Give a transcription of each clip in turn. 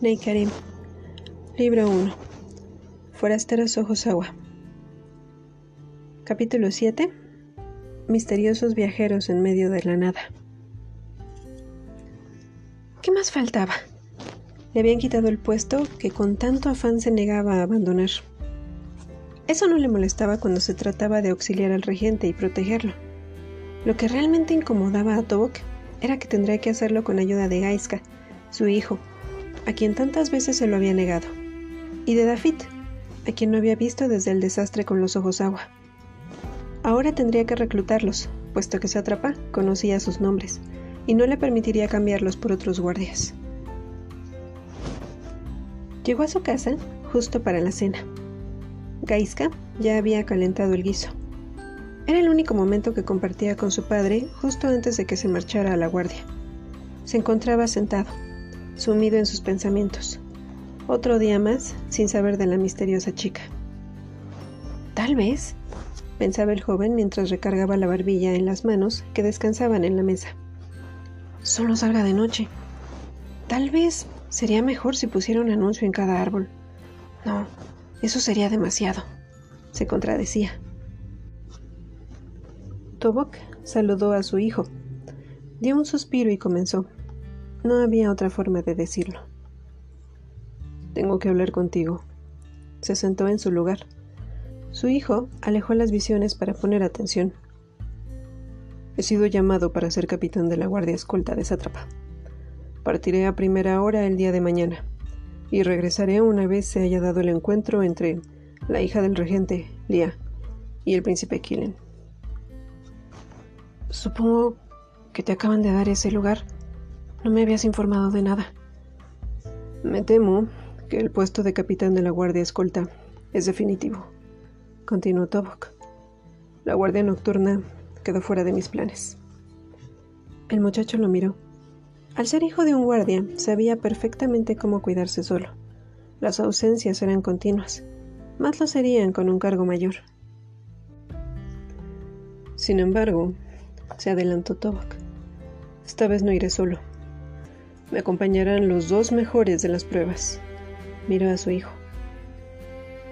Neikarim. Libro 1. Forasteros Ojos Agua. Capítulo 7. Misteriosos viajeros en medio de la nada. ¿Qué más faltaba? Le habían quitado el puesto que con tanto afán se negaba a abandonar. Eso no le molestaba cuando se trataba de auxiliar al regente y protegerlo. Lo que realmente incomodaba a Tobok era que tendría que hacerlo con ayuda de Gaiska, su hijo, a quien tantas veces se lo había negado, y de David, a quien no había visto desde el desastre con los ojos agua. Ahora tendría que reclutarlos, puesto que se atrapa conocía sus nombres, y no le permitiría cambiarlos por otros guardias. Llegó a su casa justo para la cena. Gaiska ya había calentado el guiso. Era el único momento que compartía con su padre justo antes de que se marchara a la guardia. Se encontraba sentado, sumido en sus pensamientos. Otro día más sin saber de la misteriosa chica. Tal vez, pensaba el joven mientras recargaba la barbilla en las manos que descansaban en la mesa. Solo salga de noche. Tal vez sería mejor si pusiera un anuncio en cada árbol. No, eso sería demasiado, se contradecía. Tobok saludó a su hijo, dio un suspiro y comenzó. No había otra forma de decirlo. Tengo que hablar contigo. Se sentó en su lugar. Su hijo alejó las visiones para poner atención. He sido llamado para ser capitán de la Guardia Escolta de Sátrapa. Partiré a primera hora el día de mañana y regresaré una vez se haya dado el encuentro entre la hija del regente, Lia, y el príncipe Killen. Supongo que te acaban de dar ese lugar no me habías informado de nada. Me temo que el puesto de capitán de la Guardia Escolta es definitivo, continuó Tobok. La Guardia Nocturna quedó fuera de mis planes. El muchacho lo miró. Al ser hijo de un guardia, sabía perfectamente cómo cuidarse solo. Las ausencias eran continuas, más lo serían con un cargo mayor. Sin embargo, se adelantó Tobok. Esta vez no iré solo. Me acompañarán los dos mejores de las pruebas. Miró a su hijo.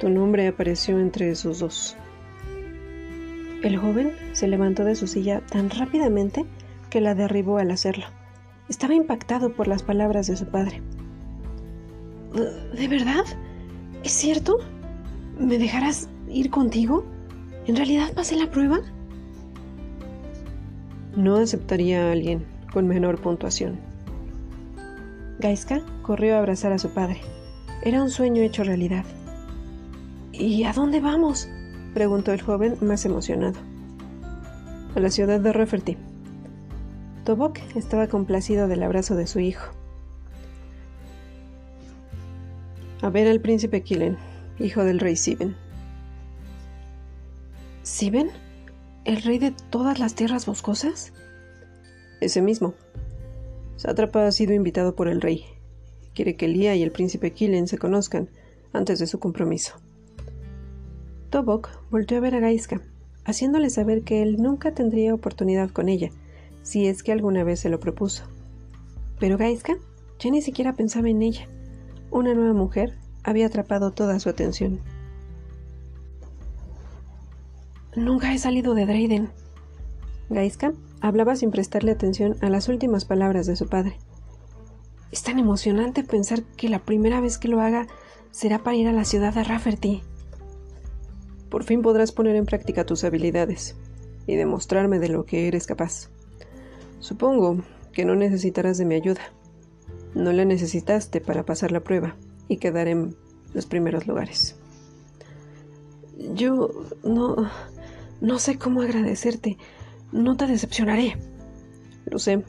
Tu nombre apareció entre esos dos. El joven se levantó de su silla tan rápidamente que la derribó al hacerlo. Estaba impactado por las palabras de su padre. ¿De verdad? ¿Es cierto? ¿Me dejarás ir contigo? ¿En realidad pasé la prueba? No aceptaría a alguien con menor puntuación. Gaiska corrió a abrazar a su padre. Era un sueño hecho realidad. ¿Y a dónde vamos? preguntó el joven más emocionado. A la ciudad de Rafferty. Tobok estaba complacido del abrazo de su hijo. A ver al príncipe Killen, hijo del rey Siben. ¿Siben? ¿El rey de todas las tierras boscosas? Ese mismo. Sátrapa ha sido invitado por el rey. Quiere que Lía y el príncipe Killen se conozcan antes de su compromiso. Tobok volvió a ver a Gaiska, haciéndole saber que él nunca tendría oportunidad con ella, si es que alguna vez se lo propuso. Pero Gaiska ya ni siquiera pensaba en ella. Una nueva mujer había atrapado toda su atención. Nunca he salido de Drayden. Gaiska Hablaba sin prestarle atención a las últimas palabras de su padre. Es tan emocionante pensar que la primera vez que lo haga será para ir a la ciudad de Rafferty. Por fin podrás poner en práctica tus habilidades y demostrarme de lo que eres capaz. Supongo que no necesitarás de mi ayuda. No la necesitaste para pasar la prueba y quedar en los primeros lugares. Yo no... no sé cómo agradecerte. No te decepcionaré. Lo sé.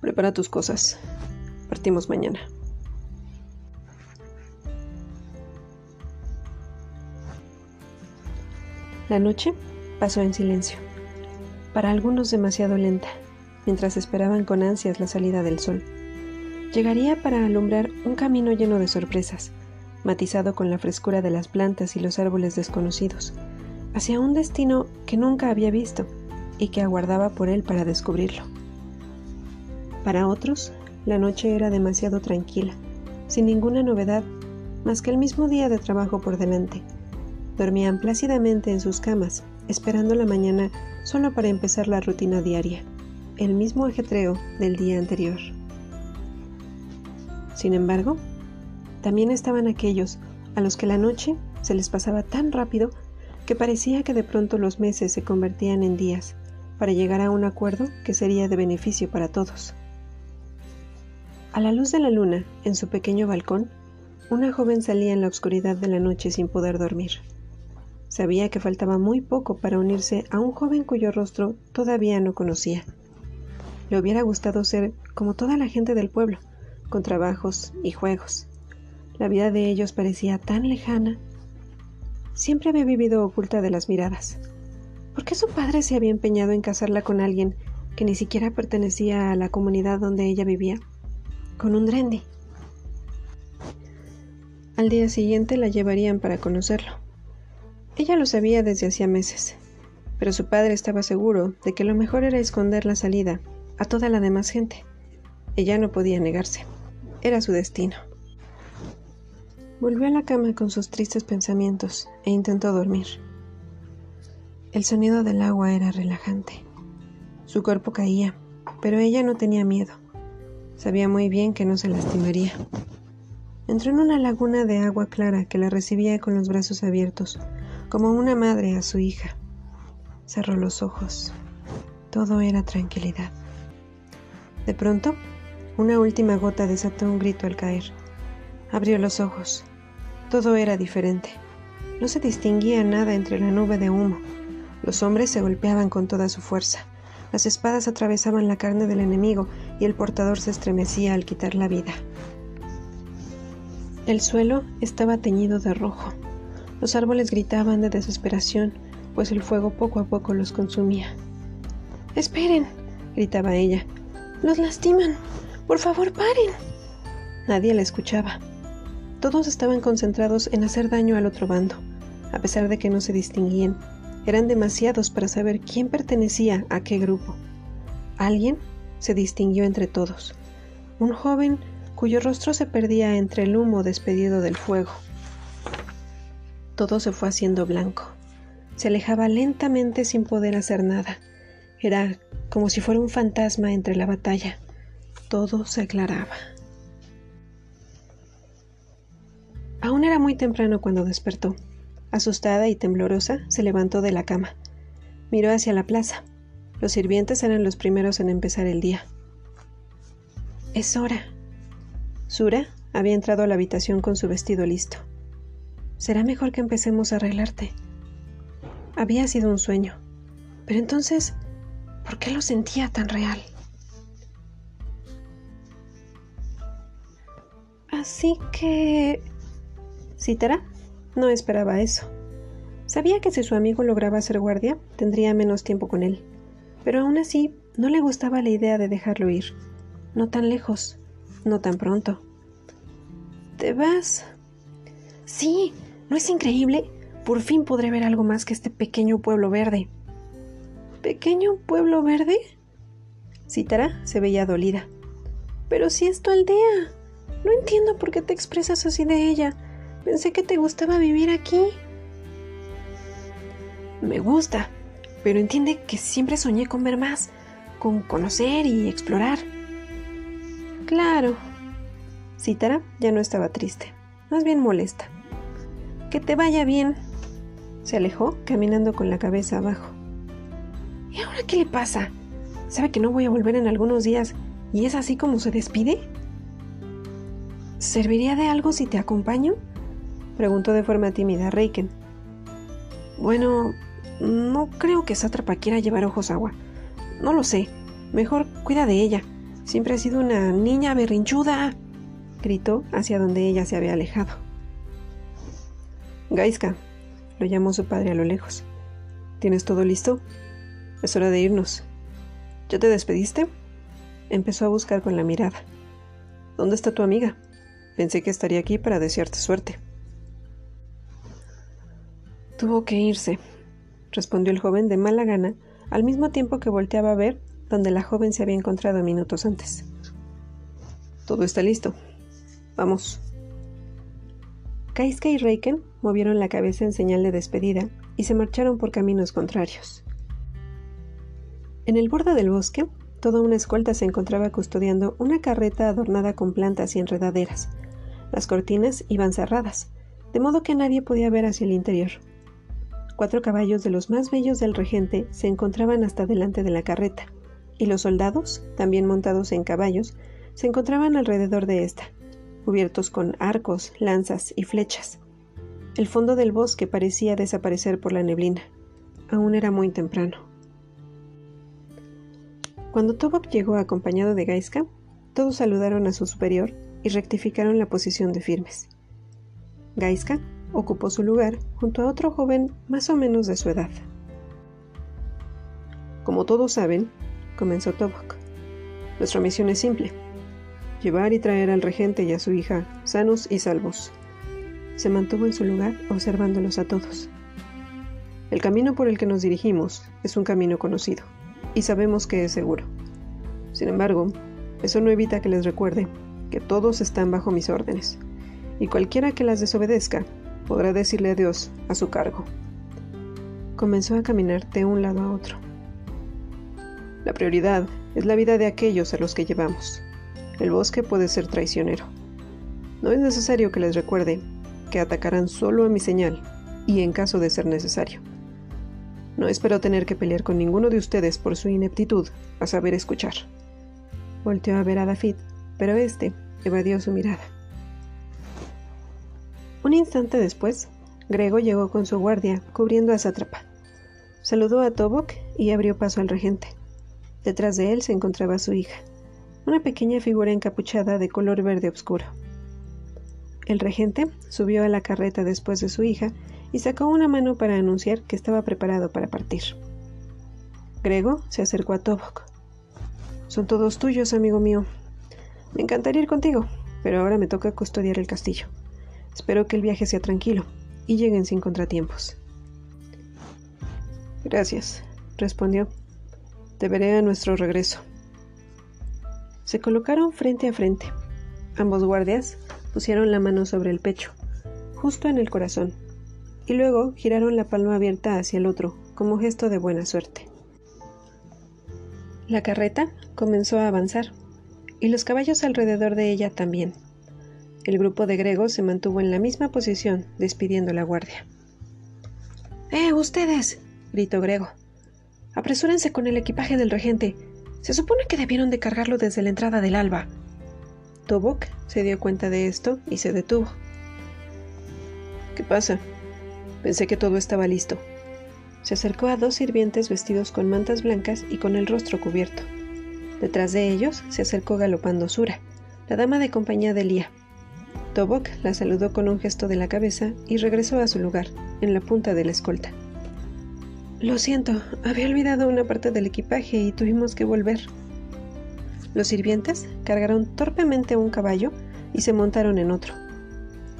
Prepara tus cosas. Partimos mañana. La noche pasó en silencio, para algunos demasiado lenta, mientras esperaban con ansias la salida del sol. Llegaría para alumbrar un camino lleno de sorpresas, matizado con la frescura de las plantas y los árboles desconocidos, hacia un destino que nunca había visto y que aguardaba por él para descubrirlo. Para otros, la noche era demasiado tranquila, sin ninguna novedad más que el mismo día de trabajo por delante. Dormían plácidamente en sus camas, esperando la mañana solo para empezar la rutina diaria, el mismo ajetreo del día anterior. Sin embargo, también estaban aquellos a los que la noche se les pasaba tan rápido que parecía que de pronto los meses se convertían en días para llegar a un acuerdo que sería de beneficio para todos. A la luz de la luna, en su pequeño balcón, una joven salía en la oscuridad de la noche sin poder dormir. Sabía que faltaba muy poco para unirse a un joven cuyo rostro todavía no conocía. Le hubiera gustado ser como toda la gente del pueblo, con trabajos y juegos. La vida de ellos parecía tan lejana. Siempre había vivido oculta de las miradas. ¿Por qué su padre se había empeñado en casarla con alguien que ni siquiera pertenecía a la comunidad donde ella vivía? Con un drendy. Al día siguiente la llevarían para conocerlo. Ella lo sabía desde hacía meses, pero su padre estaba seguro de que lo mejor era esconder la salida a toda la demás gente. Ella no podía negarse. Era su destino. Volvió a la cama con sus tristes pensamientos e intentó dormir. El sonido del agua era relajante. Su cuerpo caía, pero ella no tenía miedo. Sabía muy bien que no se lastimaría. Entró en una laguna de agua clara que la recibía con los brazos abiertos, como una madre a su hija. Cerró los ojos. Todo era tranquilidad. De pronto, una última gota desató un grito al caer. Abrió los ojos. Todo era diferente. No se distinguía nada entre la nube de humo. Los hombres se golpeaban con toda su fuerza. Las espadas atravesaban la carne del enemigo y el portador se estremecía al quitar la vida. El suelo estaba teñido de rojo. Los árboles gritaban de desesperación, pues el fuego poco a poco los consumía. Esperen, gritaba ella. Los lastiman. Por favor, paren. Nadie la escuchaba. Todos estaban concentrados en hacer daño al otro bando, a pesar de que no se distinguían. Eran demasiados para saber quién pertenecía a qué grupo. Alguien se distinguió entre todos. Un joven cuyo rostro se perdía entre el humo despedido del fuego. Todo se fue haciendo blanco. Se alejaba lentamente sin poder hacer nada. Era como si fuera un fantasma entre la batalla. Todo se aclaraba. Aún era muy temprano cuando despertó. Asustada y temblorosa, se levantó de la cama. Miró hacia la plaza. Los sirvientes eran los primeros en empezar el día. Es hora, Sura había entrado a la habitación con su vestido listo. Será mejor que empecemos a arreglarte. Había sido un sueño. Pero entonces, ¿por qué lo sentía tan real? Así que... Cítara no esperaba eso. Sabía que si su amigo lograba ser guardia, tendría menos tiempo con él. Pero aún así, no le gustaba la idea de dejarlo ir. No tan lejos, no tan pronto. ¿Te vas? Sí, ¿no es increíble? Por fin podré ver algo más que este pequeño pueblo verde. ¿Pequeño pueblo verde? Cítara se veía dolida. Pero si es tu aldea. No entiendo por qué te expresas así de ella. Pensé que te gustaba vivir aquí. Me gusta, pero entiende que siempre soñé con ver más, con conocer y explorar. Claro. Cítara ya no estaba triste, más bien molesta. Que te vaya bien. Se alejó, caminando con la cabeza abajo. ¿Y ahora qué le pasa? ¿Sabe que no voy a volver en algunos días y es así como se despide? ¿Serviría de algo si te acompaño? Preguntó de forma tímida Reiken. Bueno, no creo que Sátrapa quiera llevar ojos agua. No lo sé. Mejor cuida de ella. Siempre ha sido una niña berrinchuda, gritó hacia donde ella se había alejado. Gaiska, lo llamó su padre a lo lejos. ¿Tienes todo listo? Es hora de irnos. ¿Ya te despediste? Empezó a buscar con la mirada. ¿Dónde está tu amiga? Pensé que estaría aquí para desearte suerte. Tuvo que irse, respondió el joven de mala gana, al mismo tiempo que volteaba a ver donde la joven se había encontrado minutos antes. Todo está listo. Vamos. Kaiska y Reiken movieron la cabeza en señal de despedida y se marcharon por caminos contrarios. En el borde del bosque, toda una escolta se encontraba custodiando una carreta adornada con plantas y enredaderas. Las cortinas iban cerradas, de modo que nadie podía ver hacia el interior. Cuatro caballos de los más bellos del regente se encontraban hasta delante de la carreta, y los soldados, también montados en caballos, se encontraban alrededor de ésta, cubiertos con arcos, lanzas y flechas. El fondo del bosque parecía desaparecer por la neblina. Aún era muy temprano. Cuando Tobok llegó acompañado de Gaiska, todos saludaron a su superior y rectificaron la posición de firmes. Gaiska ocupó su lugar junto a otro joven más o menos de su edad. Como todos saben, comenzó Tobok, nuestra misión es simple, llevar y traer al regente y a su hija sanos y salvos. Se mantuvo en su lugar observándolos a todos. El camino por el que nos dirigimos es un camino conocido y sabemos que es seguro. Sin embargo, eso no evita que les recuerde que todos están bajo mis órdenes, y cualquiera que las desobedezca podrá decirle adiós a su cargo. Comenzó a caminar de un lado a otro. La prioridad es la vida de aquellos a los que llevamos. El bosque puede ser traicionero. No es necesario que les recuerde que atacarán solo a mi señal y en caso de ser necesario. No espero tener que pelear con ninguno de ustedes por su ineptitud a saber escuchar. Volteó a ver a David, pero este evadió su mirada. Un instante después, Grego llegó con su guardia, cubriendo a Sátrapa. Saludó a Tobok y abrió paso al regente. Detrás de él se encontraba su hija, una pequeña figura encapuchada de color verde oscuro. El regente subió a la carreta después de su hija y sacó una mano para anunciar que estaba preparado para partir. Grego se acercó a Tobok. Son todos tuyos, amigo mío. Me encantaría ir contigo, pero ahora me toca custodiar el castillo. Espero que el viaje sea tranquilo y lleguen sin contratiempos. Gracias, respondió. Te veré a nuestro regreso. Se colocaron frente a frente. Ambos guardias pusieron la mano sobre el pecho, justo en el corazón, y luego giraron la palma abierta hacia el otro, como gesto de buena suerte. La carreta comenzó a avanzar, y los caballos alrededor de ella también. El grupo de gregos se mantuvo en la misma posición, despidiendo la guardia. ¡Eh, ustedes! gritó Grego. Apresúrense con el equipaje del regente. Se supone que debieron de cargarlo desde la entrada del alba. Tobok se dio cuenta de esto y se detuvo. ¿Qué pasa? Pensé que todo estaba listo. Se acercó a dos sirvientes vestidos con mantas blancas y con el rostro cubierto. Detrás de ellos se acercó galopando Sura, la dama de compañía de Lía. Tobok la saludó con un gesto de la cabeza y regresó a su lugar, en la punta de la escolta. Lo siento, había olvidado una parte del equipaje y tuvimos que volver. Los sirvientes cargaron torpemente un caballo y se montaron en otro.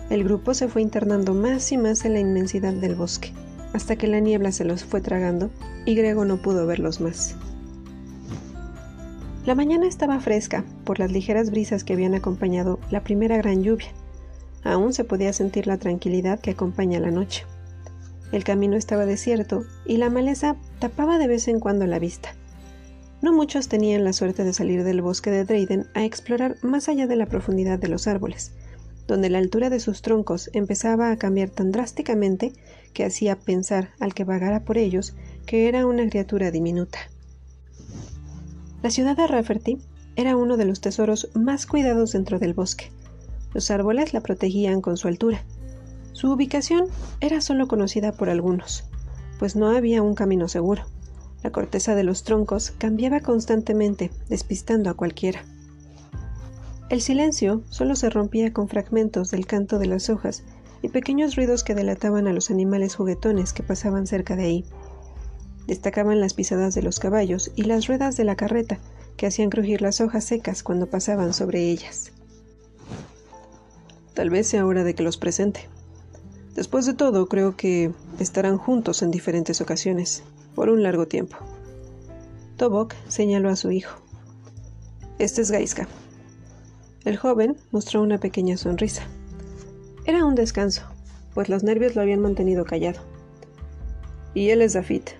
El grupo se fue internando más y más en la inmensidad del bosque, hasta que la niebla se los fue tragando y Grego no pudo verlos más. La mañana estaba fresca por las ligeras brisas que habían acompañado la primera gran lluvia. Aún se podía sentir la tranquilidad que acompaña la noche. El camino estaba desierto y la maleza tapaba de vez en cuando la vista. No muchos tenían la suerte de salir del bosque de Drayden a explorar más allá de la profundidad de los árboles, donde la altura de sus troncos empezaba a cambiar tan drásticamente que hacía pensar al que vagara por ellos que era una criatura diminuta. La ciudad de Rafferty era uno de los tesoros más cuidados dentro del bosque. Los árboles la protegían con su altura. Su ubicación era solo conocida por algunos, pues no había un camino seguro. La corteza de los troncos cambiaba constantemente, despistando a cualquiera. El silencio solo se rompía con fragmentos del canto de las hojas y pequeños ruidos que delataban a los animales juguetones que pasaban cerca de ahí. Destacaban las pisadas de los caballos y las ruedas de la carreta que hacían crujir las hojas secas cuando pasaban sobre ellas. Tal vez sea hora de que los presente. Después de todo, creo que estarán juntos en diferentes ocasiones, por un largo tiempo. Tobok señaló a su hijo. Este es Gaiska, El joven mostró una pequeña sonrisa. Era un descanso, pues los nervios lo habían mantenido callado. Y él es Dafit,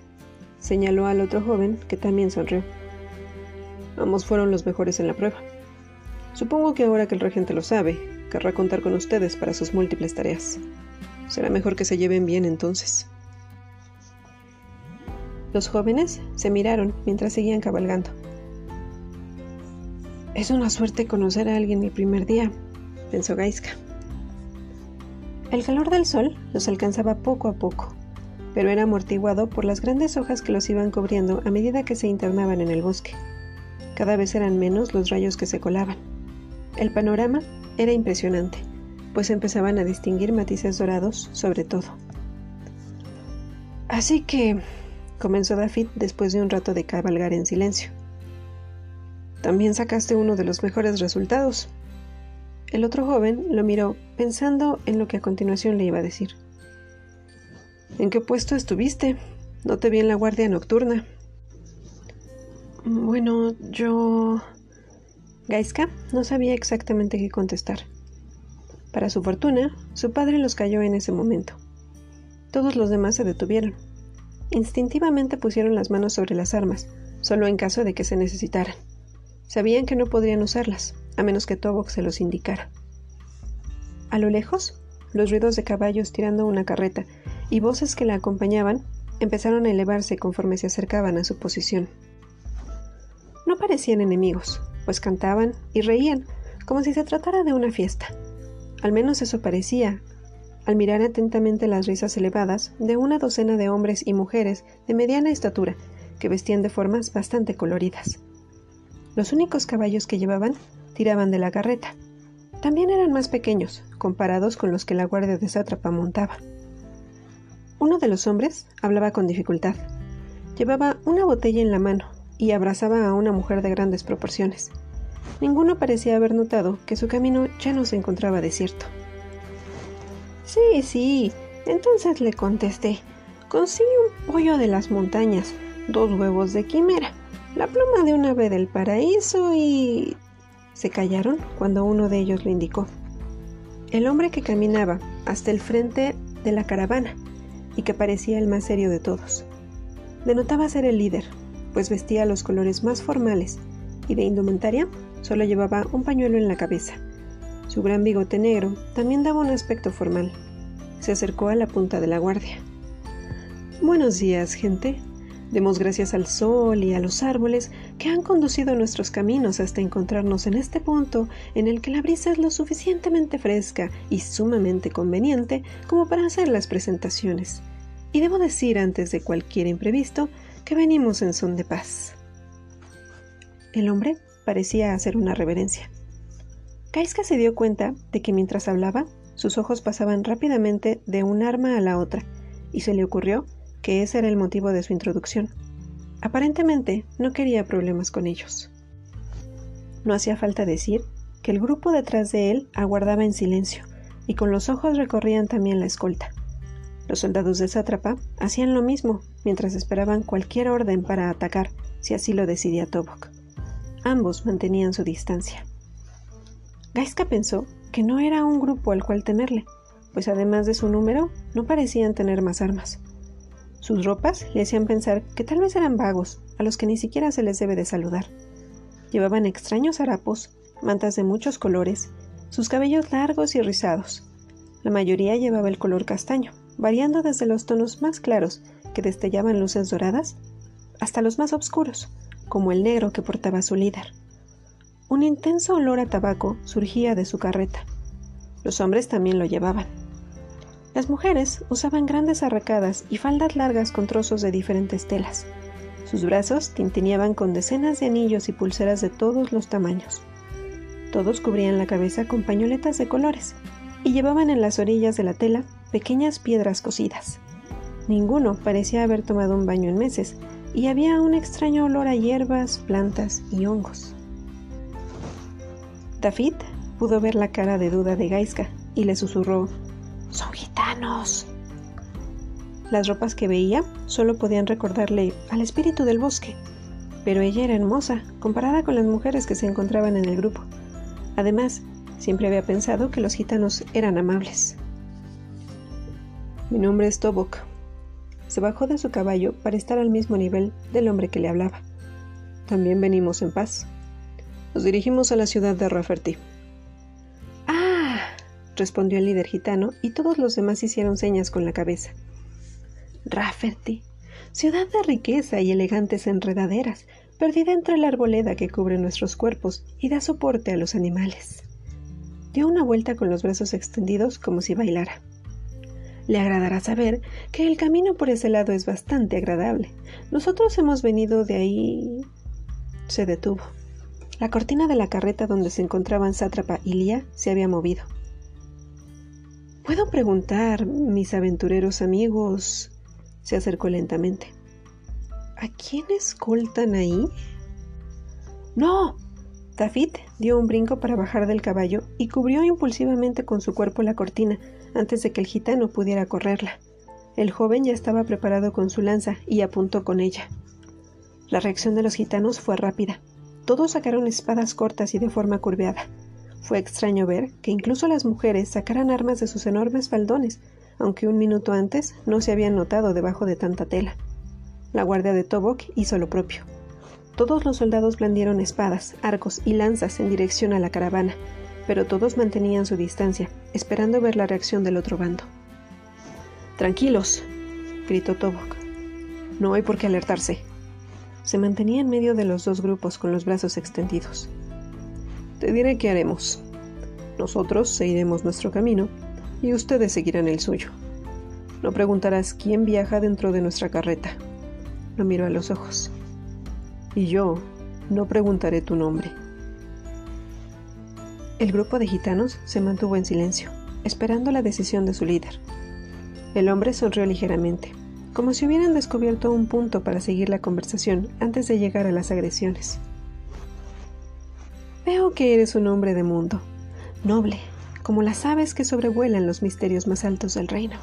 señaló al otro joven que también sonrió. Ambos fueron los mejores en la prueba. Supongo que ahora que el regente lo sabe, querrá contar con ustedes para sus múltiples tareas. Será mejor que se lleven bien entonces. Los jóvenes se miraron mientras seguían cabalgando. Es una suerte conocer a alguien el primer día, pensó Gaiska. El calor del sol los alcanzaba poco a poco, pero era amortiguado por las grandes hojas que los iban cubriendo a medida que se internaban en el bosque. Cada vez eran menos los rayos que se colaban. El panorama era impresionante, pues empezaban a distinguir matices dorados sobre todo. Así que, comenzó David después de un rato de cabalgar en silencio. También sacaste uno de los mejores resultados. El otro joven lo miró, pensando en lo que a continuación le iba a decir. ¿En qué puesto estuviste? No te vi en la guardia nocturna. Bueno, yo... Gaiska no sabía exactamente qué contestar. Para su fortuna, su padre los cayó en ese momento. Todos los demás se detuvieron. Instintivamente pusieron las manos sobre las armas, solo en caso de que se necesitaran. Sabían que no podrían usarlas, a menos que Tobok se los indicara. A lo lejos, los ruidos de caballos tirando una carreta y voces que la acompañaban empezaron a elevarse conforme se acercaban a su posición. No parecían enemigos, pues cantaban y reían, como si se tratara de una fiesta. Al menos eso parecía, al mirar atentamente las risas elevadas de una docena de hombres y mujeres de mediana estatura, que vestían de formas bastante coloridas. Los únicos caballos que llevaban tiraban de la carreta. También eran más pequeños, comparados con los que la guardia de sátrapa montaba. Uno de los hombres hablaba con dificultad. Llevaba una botella en la mano y abrazaba a una mujer de grandes proporciones. Ninguno parecía haber notado que su camino ya no se encontraba desierto. Sí, sí, entonces le contesté. Consigue un pollo de las montañas, dos huevos de quimera, la pluma de un ave del paraíso y... Se callaron cuando uno de ellos lo indicó. El hombre que caminaba hasta el frente de la caravana y que parecía el más serio de todos. Denotaba ser el líder, pues vestía los colores más formales y de indumentaria solo llevaba un pañuelo en la cabeza. Su gran bigote negro también daba un aspecto formal. Se acercó a la punta de la guardia. Buenos días, gente. Demos gracias al sol y a los árboles que han conducido nuestros caminos hasta encontrarnos en este punto en el que la brisa es lo suficientemente fresca y sumamente conveniente como para hacer las presentaciones. Y debo decir antes de cualquier imprevisto que venimos en son de paz. El hombre parecía hacer una reverencia. Kaiska se dio cuenta de que mientras hablaba, sus ojos pasaban rápidamente de un arma a la otra, y se le ocurrió que ese era el motivo de su introducción. Aparentemente no quería problemas con ellos. No hacía falta decir que el grupo detrás de él aguardaba en silencio, y con los ojos recorrían también la escolta. Los soldados de Sátrapa hacían lo mismo mientras esperaban cualquier orden para atacar, si así lo decidía Tobok. Ambos mantenían su distancia. Gaiska pensó que no era un grupo al cual temerle, pues además de su número, no parecían tener más armas. Sus ropas le hacían pensar que tal vez eran vagos, a los que ni siquiera se les debe de saludar. Llevaban extraños harapos, mantas de muchos colores, sus cabellos largos y rizados. La mayoría llevaba el color castaño, variando desde los tonos más claros, que destellaban luces doradas, hasta los más oscuros, como el negro que portaba su líder. Un intenso olor a tabaco surgía de su carreta. Los hombres también lo llevaban. Las mujeres usaban grandes arracadas y faldas largas con trozos de diferentes telas. Sus brazos tintineaban con decenas de anillos y pulseras de todos los tamaños. Todos cubrían la cabeza con pañoletas de colores y llevaban en las orillas de la tela pequeñas piedras cocidas. Ninguno parecía haber tomado un baño en meses, y había un extraño olor a hierbas, plantas y hongos. David pudo ver la cara de duda de Gaiska y le susurró: Son gitanos. Las ropas que veía solo podían recordarle al espíritu del bosque, pero ella era hermosa comparada con las mujeres que se encontraban en el grupo. Además, siempre había pensado que los gitanos eran amables. Mi nombre es Tobok. Se bajó de su caballo para estar al mismo nivel del hombre que le hablaba. También venimos en paz. Nos dirigimos a la ciudad de Rafferty. ¡Ah! respondió el líder gitano y todos los demás hicieron señas con la cabeza. Rafferty, ciudad de riqueza y elegantes enredaderas, perdida entre la arboleda que cubre nuestros cuerpos y da soporte a los animales. Dio una vuelta con los brazos extendidos como si bailara. Le agradará saber que el camino por ese lado es bastante agradable. Nosotros hemos venido de ahí. Se detuvo. La cortina de la carreta donde se encontraban Sátrapa y Lía se había movido. ¿Puedo preguntar, mis aventureros amigos? Se acercó lentamente. ¿A quién escoltan ahí? ¡No! Tafit dio un brinco para bajar del caballo y cubrió impulsivamente con su cuerpo la cortina antes de que el gitano pudiera correrla. El joven ya estaba preparado con su lanza y apuntó con ella. La reacción de los gitanos fue rápida. Todos sacaron espadas cortas y de forma curveada. Fue extraño ver que incluso las mujeres sacaran armas de sus enormes faldones, aunque un minuto antes no se habían notado debajo de tanta tela. La guardia de Tobok hizo lo propio. Todos los soldados blandieron espadas, arcos y lanzas en dirección a la caravana, pero todos mantenían su distancia, esperando ver la reacción del otro bando. Tranquilos, gritó Tobok. No hay por qué alertarse. Se mantenía en medio de los dos grupos con los brazos extendidos. Te diré qué haremos. Nosotros seguiremos nuestro camino y ustedes seguirán el suyo. No preguntarás quién viaja dentro de nuestra carreta. Lo miró a los ojos. Y yo no preguntaré tu nombre. El grupo de gitanos se mantuvo en silencio, esperando la decisión de su líder. El hombre sonrió ligeramente, como si hubieran descubierto un punto para seguir la conversación antes de llegar a las agresiones. Veo que eres un hombre de mundo, noble, como las aves que sobrevuelan los misterios más altos del reino.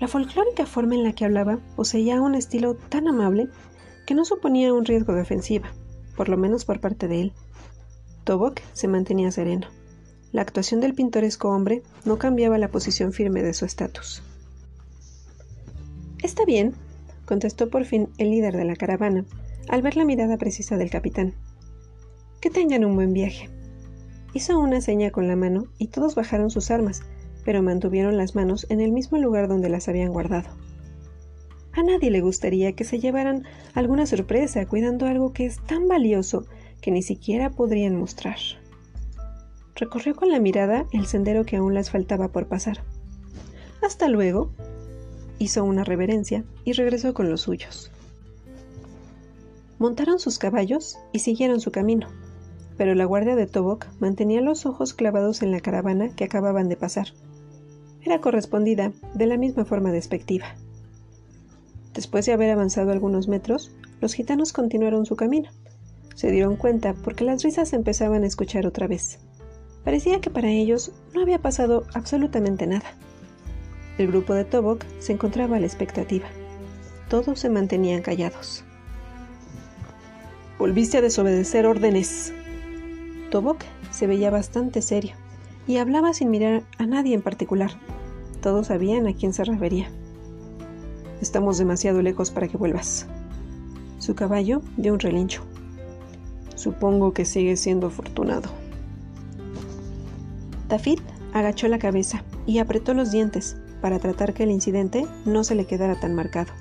La folclórica forma en la que hablaba poseía un estilo tan amable que no suponía un riesgo de ofensiva, por lo menos por parte de él. Tobok se mantenía sereno. La actuación del pintoresco hombre no cambiaba la posición firme de su estatus. Está bien, contestó por fin el líder de la caravana, al ver la mirada precisa del capitán. Que tengan un buen viaje. Hizo una seña con la mano y todos bajaron sus armas, pero mantuvieron las manos en el mismo lugar donde las habían guardado. A nadie le gustaría que se llevaran alguna sorpresa cuidando algo que es tan valioso que ni siquiera podrían mostrar. Recorrió con la mirada el sendero que aún les faltaba por pasar. Hasta luego. Hizo una reverencia y regresó con los suyos. Montaron sus caballos y siguieron su camino, pero la guardia de Tobok mantenía los ojos clavados en la caravana que acababan de pasar era correspondida de la misma forma despectiva. Después de haber avanzado algunos metros, los gitanos continuaron su camino. Se dieron cuenta porque las risas empezaban a escuchar otra vez. Parecía que para ellos no había pasado absolutamente nada. El grupo de Tobok se encontraba a la expectativa. Todos se mantenían callados. Volviste a desobedecer órdenes. Tobok se veía bastante serio y hablaba sin mirar a nadie en particular. Todos sabían a quién se refería. Estamos demasiado lejos para que vuelvas. Su caballo dio un relincho. Supongo que sigue siendo afortunado. Tafit agachó la cabeza y apretó los dientes para tratar que el incidente no se le quedara tan marcado.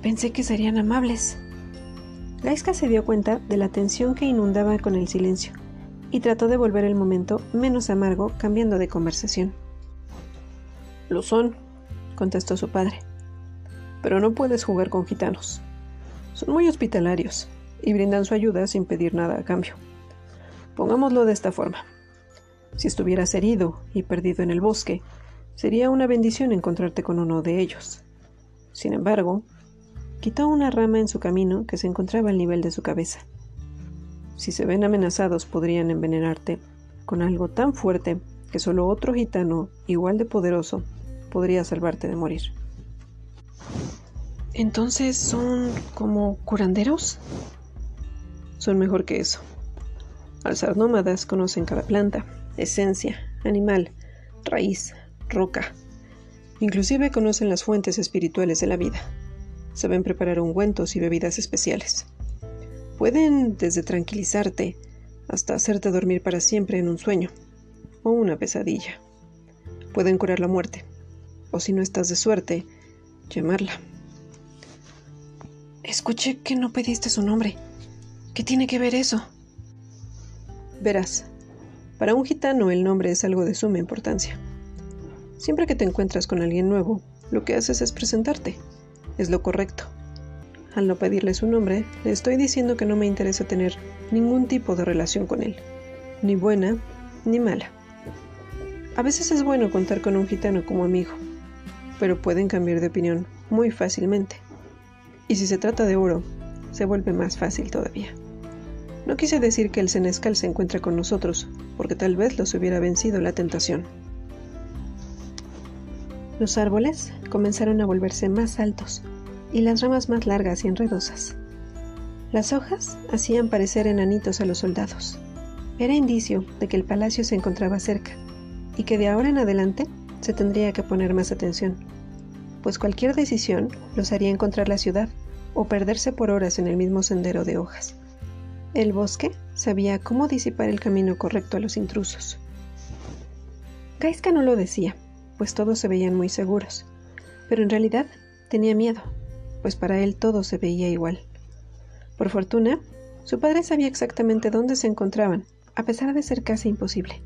Pensé que serían amables. Gaiska se dio cuenta de la tensión que inundaba con el silencio y trató de volver el momento menos amargo cambiando de conversación. Lo son, contestó su padre. Pero no puedes jugar con gitanos. Son muy hospitalarios y brindan su ayuda sin pedir nada a cambio. Pongámoslo de esta forma. Si estuvieras herido y perdido en el bosque, sería una bendición encontrarte con uno de ellos. Sin embargo, quitó una rama en su camino que se encontraba al nivel de su cabeza. Si se ven amenazados podrían envenenarte con algo tan fuerte que solo otro gitano igual de poderoso podría salvarte de morir. Entonces son como curanderos? Son mejor que eso. Al ser nómadas conocen cada planta, esencia, animal, raíz, roca. Inclusive conocen las fuentes espirituales de la vida. Saben preparar ungüentos y bebidas especiales. Pueden desde tranquilizarte hasta hacerte dormir para siempre en un sueño o una pesadilla. Pueden curar la muerte, o si no estás de suerte, llamarla. Escuché que no pediste su nombre. ¿Qué tiene que ver eso? Verás, para un gitano el nombre es algo de suma importancia. Siempre que te encuentras con alguien nuevo, lo que haces es presentarte. Es lo correcto. Al no pedirle su nombre, le estoy diciendo que no me interesa tener ningún tipo de relación con él, ni buena ni mala. A veces es bueno contar con un gitano como amigo, pero pueden cambiar de opinión muy fácilmente. Y si se trata de oro, se vuelve más fácil todavía. No quise decir que el senescal se encuentra con nosotros, porque tal vez los hubiera vencido la tentación. Los árboles comenzaron a volverse más altos y las ramas más largas y enredosas. Las hojas hacían parecer enanitos a los soldados. Era indicio de que el palacio se encontraba cerca y que de ahora en adelante se tendría que poner más atención, pues cualquier decisión los haría encontrar la ciudad o perderse por horas en el mismo sendero de hojas. El bosque sabía cómo disipar el camino correcto a los intrusos. Gaiska no lo decía, pues todos se veían muy seguros, pero en realidad tenía miedo, pues para él todo se veía igual. Por fortuna, su padre sabía exactamente dónde se encontraban, a pesar de ser casi imposible.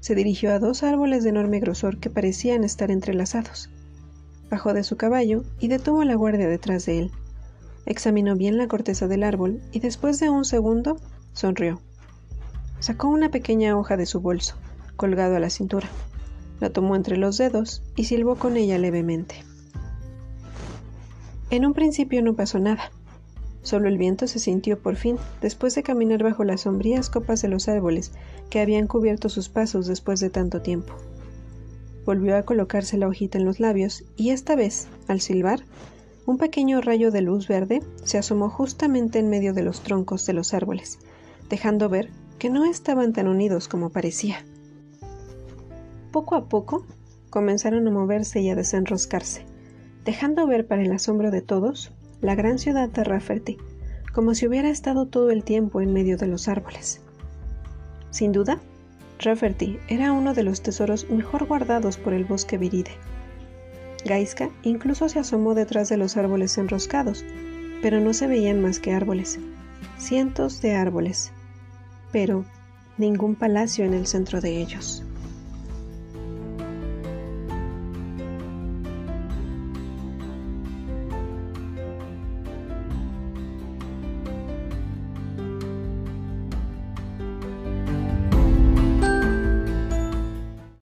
Se dirigió a dos árboles de enorme grosor que parecían estar entrelazados. Bajó de su caballo y detuvo la guardia detrás de él. Examinó bien la corteza del árbol y después de un segundo sonrió. Sacó una pequeña hoja de su bolso, colgado a la cintura. La tomó entre los dedos y silbó con ella levemente. En un principio no pasó nada. Solo el viento se sintió por fin, después de caminar bajo las sombrías copas de los árboles que habían cubierto sus pasos después de tanto tiempo. Volvió a colocarse la hojita en los labios y esta vez, al silbar, un pequeño rayo de luz verde se asomó justamente en medio de los troncos de los árboles, dejando ver que no estaban tan unidos como parecía. Poco a poco comenzaron a moverse y a desenroscarse, dejando ver para el asombro de todos la gran ciudad de Rafferty, como si hubiera estado todo el tiempo en medio de los árboles. Sin duda, Rafferty era uno de los tesoros mejor guardados por el bosque viride Gaiska incluso se asomó detrás de los árboles enroscados, pero no se veían más que árboles, cientos de árboles, pero ningún palacio en el centro de ellos.